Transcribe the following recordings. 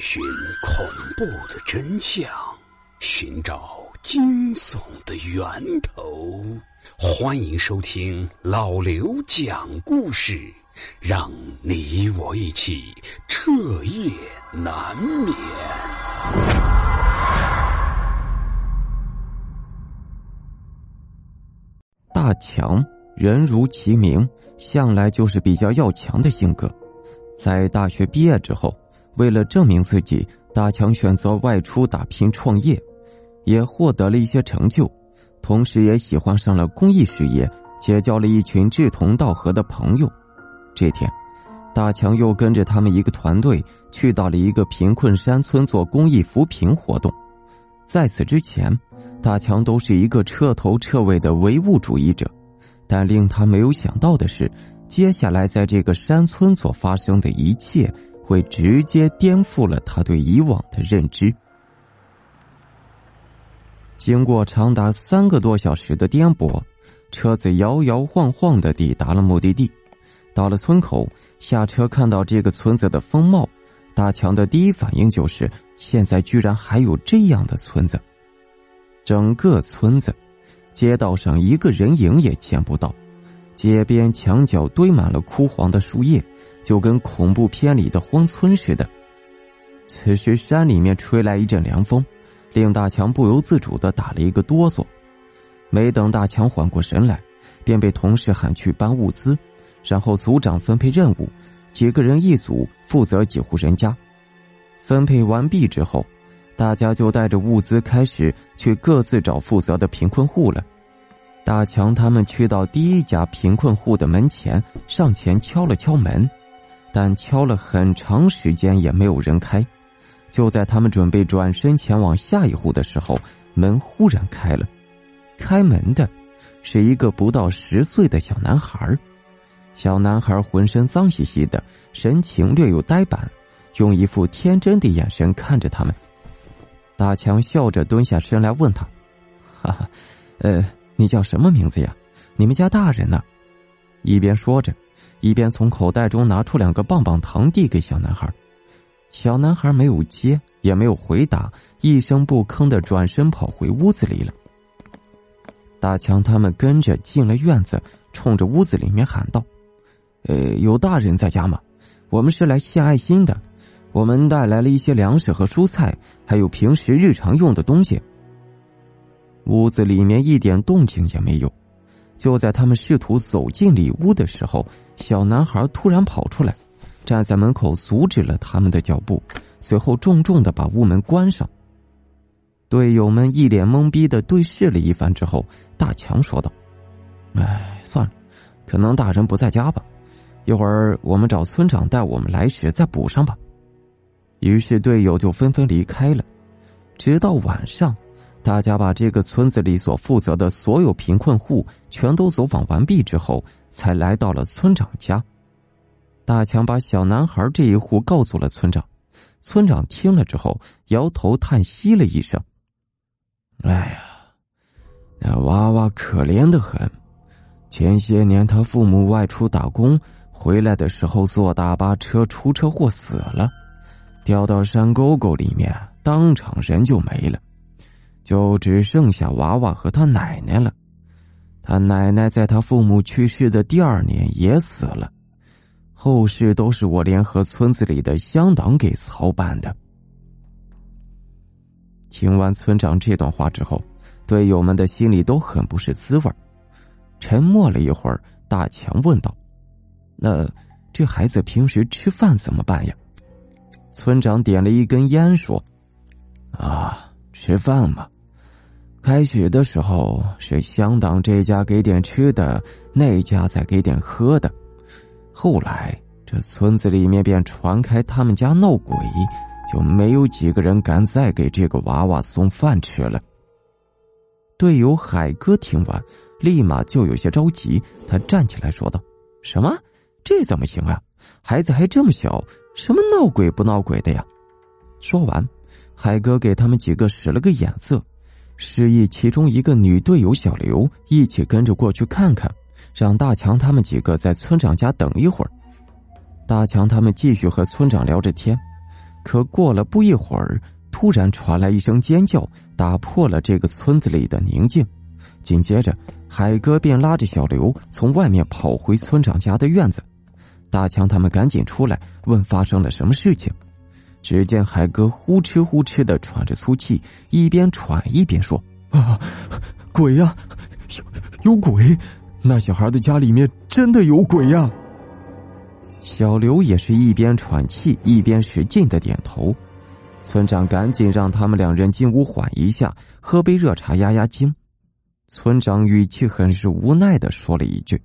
寻恐怖的真相，寻找惊悚的源头。欢迎收听老刘讲故事，让你我一起彻夜难眠。大强，人如其名，向来就是比较要强的性格。在大学毕业之后，为了证明自己，大强选择外出打拼创业，也获得了一些成就，同时也喜欢上了公益事业，结交了一群志同道合的朋友。这天，大强又跟着他们一个团队去到了一个贫困山村做公益扶贫活动。在此之前，大强都是一个彻头彻尾的唯物主义者，但令他没有想到的是，接下来在这个山村所发生的一切。会直接颠覆了他对以往的认知。经过长达三个多小时的颠簸，车子摇摇晃晃的抵达了目的地。到了村口，下车看到这个村子的风貌，大强的第一反应就是：现在居然还有这样的村子。整个村子，街道上一个人影也见不到，街边墙角堆满了枯黄的树叶。就跟恐怖片里的荒村似的。此时山里面吹来一阵凉风，令大强不由自主的打了一个哆嗦。没等大强缓过神来，便被同事喊去搬物资，然后组长分配任务，几个人一组负责几户人家。分配完毕之后，大家就带着物资开始去各自找负责的贫困户了。大强他们去到第一家贫困户的门前，上前敲了敲门。但敲了很长时间也没有人开，就在他们准备转身前往下一户的时候，门忽然开了。开门的是一个不到十岁的小男孩小男孩浑身脏兮兮的，神情略有呆板，用一副天真的眼神看着他们。大强笑着蹲下身来问他：“哈哈，呃，你叫什么名字呀？你们家大人呢？”一边说着。一边从口袋中拿出两个棒棒糖递给小男孩，小男孩没有接，也没有回答，一声不吭的转身跑回屋子里了。大强他们跟着进了院子，冲着屋子里面喊道：“呃，有大人在家吗？我们是来献爱心的，我们带来了一些粮食和蔬菜，还有平时日常用的东西。”屋子里面一点动静也没有。就在他们试图走进里屋的时候，小男孩突然跑出来，站在门口阻止了他们的脚步，随后重重的把屋门关上。队友们一脸懵逼的对视了一番之后，大强说道：“哎，算了，可能大人不在家吧，一会儿我们找村长带我们来时再补上吧。”于是队友就纷纷离开了，直到晚上。大家把这个村子里所负责的所有贫困户全都走访完毕之后，才来到了村长家。大强把小男孩这一户告诉了村长，村长听了之后摇头叹息了一声：“哎呀，那娃娃可怜的很。前些年他父母外出打工，回来的时候坐大巴车出车祸死了，掉到山沟沟里面，当场人就没了。”就只剩下娃娃和他奶奶了，他奶奶在他父母去世的第二年也死了，后事都是我联合村子里的乡党给操办的。听完村长这段话之后，队友们的心里都很不是滋味沉默了一会儿，大强问道：“那这孩子平时吃饭怎么办呀？”村长点了一根烟说：“啊。”吃饭嘛，开始的时候是乡党这家给点吃的，那家再给点喝的。后来这村子里面便传开他们家闹鬼，就没有几个人敢再给这个娃娃送饭吃了。队友海哥听完，立马就有些着急，他站起来说道：“什么？这怎么行啊？孩子还这么小，什么闹鬼不闹鬼的呀？”说完。海哥给他们几个使了个眼色，示意其中一个女队友小刘一起跟着过去看看，让大强他们几个在村长家等一会儿。大强他们继续和村长聊着天，可过了不一会儿，突然传来一声尖叫，打破了这个村子里的宁静。紧接着，海哥便拉着小刘从外面跑回村长家的院子。大强他们赶紧出来问发生了什么事情。只见海哥呼哧呼哧的喘着粗气，一边喘一边说：“啊，鬼呀，有有鬼！那小孩的家里面真的有鬼呀！”小刘也是一边喘气一边使劲的点头。村长赶紧让他们两人进屋缓一下，喝杯热茶压压惊。村长语气很是无奈的说了一句：“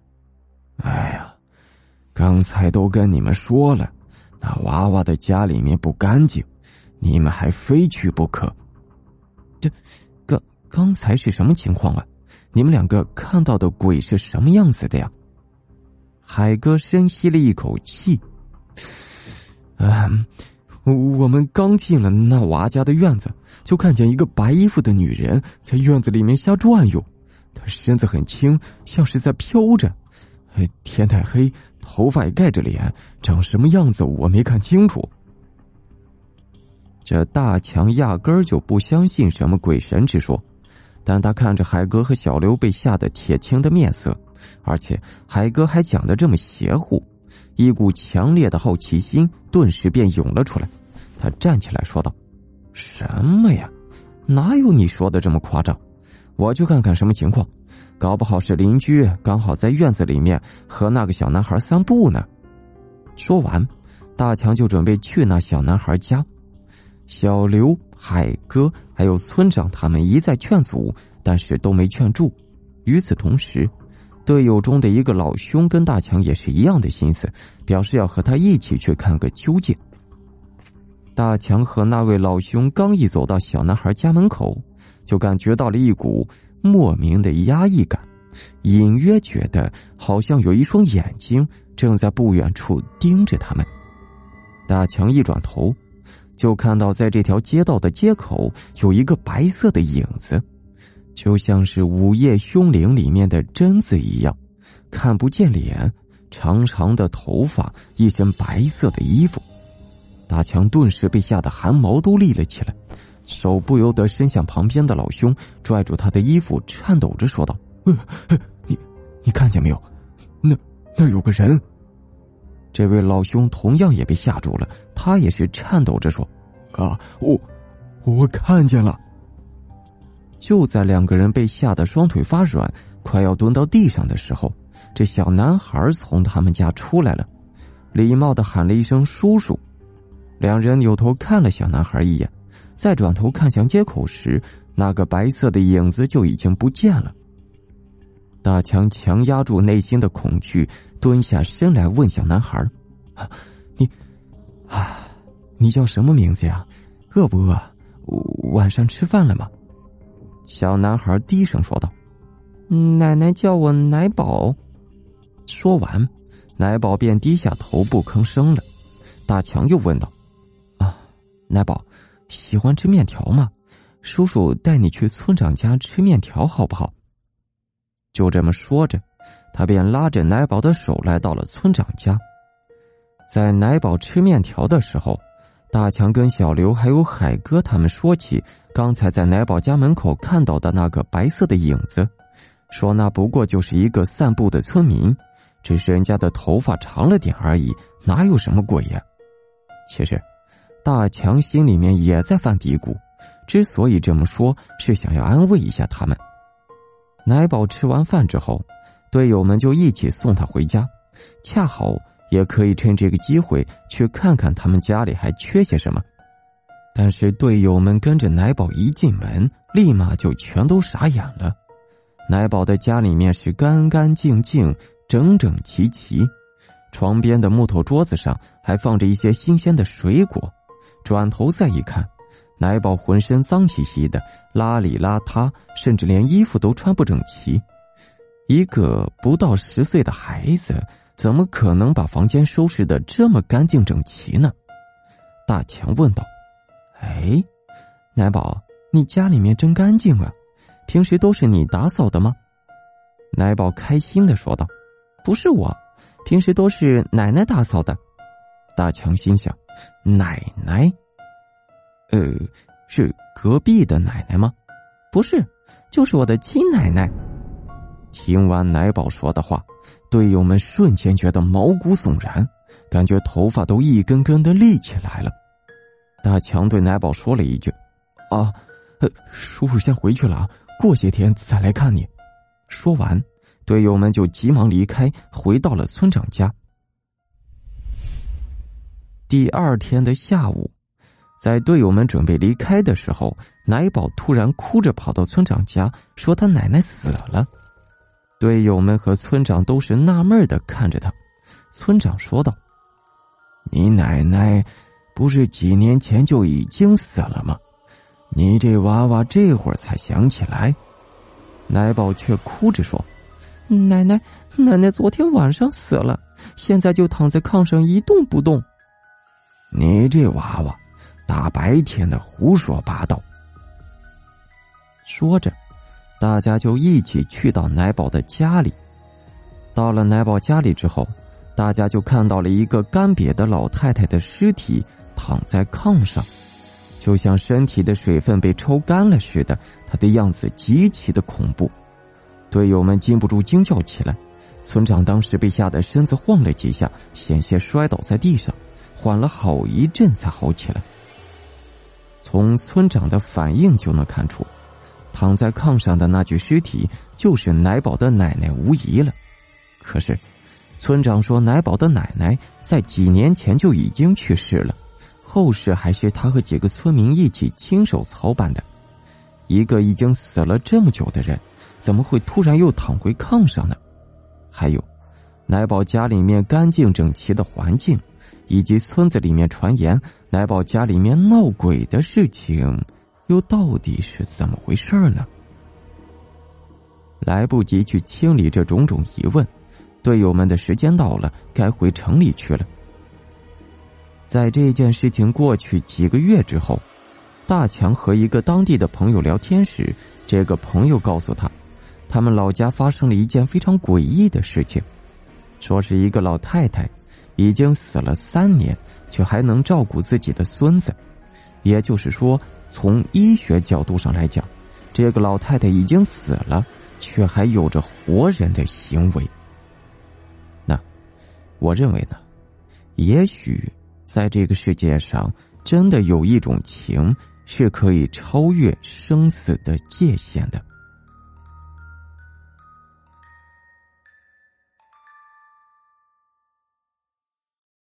哎呀，刚才都跟你们说了。”那娃娃的家里面不干净，你们还非去不可。这，刚刚才是什么情况啊？你们两个看到的鬼是什么样子的呀？海哥深吸了一口气，嗯，我们刚进了那娃家的院子，就看见一个白衣服的女人在院子里面瞎转悠，她身子很轻，像是在飘着。天太黑。头发也盖着脸，长什么样子我没看清楚。这大强压根儿就不相信什么鬼神之说，但他看着海哥和小刘被吓得铁青的面色，而且海哥还讲的这么邪乎，一股强烈的好奇心顿时便涌了出来。他站起来说道：“什么呀？哪有你说的这么夸张？我去看看什么情况。”搞不好是邻居刚好在院子里面和那个小男孩散步呢。说完，大强就准备去那小男孩家。小刘、海哥还有村长他们一再劝阻，但是都没劝住。与此同时，队友中的一个老兄跟大强也是一样的心思，表示要和他一起去看个究竟。大强和那位老兄刚一走到小男孩家门口，就感觉到了一股。莫名的压抑感，隐约觉得好像有一双眼睛正在不远处盯着他们。大强一转头，就看到在这条街道的街口有一个白色的影子，就像是《午夜凶铃》里面的贞子一样，看不见脸，长长的头发，一身白色的衣服。大强顿时被吓得汗毛都立了起来。手不由得伸向旁边的老兄，拽住他的衣服，颤抖着说道：“你，你看见没有？那那有个人。”这位老兄同样也被吓住了，他也是颤抖着说：“啊，我我看见了。”就在两个人被吓得双腿发软，快要蹲到地上的时候，这小男孩从他们家出来了，礼貌的喊了一声“叔叔”，两人扭头看了小男孩一眼。再转头看向街口时，那个白色的影子就已经不见了。大强强压住内心的恐惧，蹲下身来问小男孩：“啊，你，啊，你叫什么名字呀？饿不饿？晚上吃饭了吗？”小男孩低声说道：“奶奶叫我奶宝。”说完，奶宝便低下头不吭声了。大强又问道：“啊，奶宝。”喜欢吃面条吗？叔叔带你去村长家吃面条好不好？就这么说着，他便拉着奶宝的手来到了村长家。在奶宝吃面条的时候，大强跟小刘还有海哥他们说起刚才在奶宝家门口看到的那个白色的影子，说那不过就是一个散步的村民，只是人家的头发长了点而已，哪有什么鬼呀？其实。大强心里面也在犯嘀咕，之所以这么说，是想要安慰一下他们。奶宝吃完饭之后，队友们就一起送他回家，恰好也可以趁这个机会去看看他们家里还缺些什么。但是队友们跟着奶宝一进门，立马就全都傻眼了。奶宝的家里面是干干净净、整整齐齐，床边的木头桌子上还放着一些新鲜的水果。转头再一看，奶宝浑身脏兮兮的，邋里邋遢，甚至连衣服都穿不整齐。一个不到十岁的孩子，怎么可能把房间收拾的这么干净整齐呢？大强问道：“哎，奶宝，你家里面真干净啊！平时都是你打扫的吗？”奶宝开心的说道：“不是我，平时都是奶奶打扫的。”大强心想。奶奶，呃，是隔壁的奶奶吗？不是，就是我的亲奶奶。听完奶宝说的话，队友们瞬间觉得毛骨悚然，感觉头发都一根根的立起来了。大强对奶宝说了一句：“啊，叔叔先回去了啊，过些天再来看你。”说完，队友们就急忙离开，回到了村长家。第二天的下午，在队友们准备离开的时候，奶宝突然哭着跑到村长家，说他奶奶死了。队友们和村长都是纳闷的看着他。村长说道：“你奶奶不是几年前就已经死了吗？你这娃娃这会儿才想起来。”奶宝却哭着说：“奶奶，奶奶昨天晚上死了，现在就躺在炕上一动不动。”你这娃娃，大白天的胡说八道。说着，大家就一起去到奶宝的家里。到了奶宝家里之后，大家就看到了一个干瘪的老太太的尸体躺在炕上，就像身体的水分被抽干了似的，她的样子极其的恐怖。队友们禁不住惊叫起来，村长当时被吓得身子晃了几下，险些摔倒在地上。缓了好一阵才好起来。从村长的反应就能看出，躺在炕上的那具尸体就是奶宝的奶奶无疑了。可是，村长说奶宝的奶奶在几年前就已经去世了，后事还是他和几个村民一起亲手操办的。一个已经死了这么久的人，怎么会突然又躺回炕上呢？还有，奶宝家里面干净整齐的环境。以及村子里面传言奶宝家里面闹鬼的事情，又到底是怎么回事呢？来不及去清理这种种疑问，队友们的时间到了，该回城里去了。在这件事情过去几个月之后，大强和一个当地的朋友聊天时，这个朋友告诉他，他们老家发生了一件非常诡异的事情，说是一个老太太。已经死了三年，却还能照顾自己的孙子，也就是说，从医学角度上来讲，这个老太太已经死了，却还有着活人的行为。那，我认为呢，也许在这个世界上，真的有一种情是可以超越生死的界限的。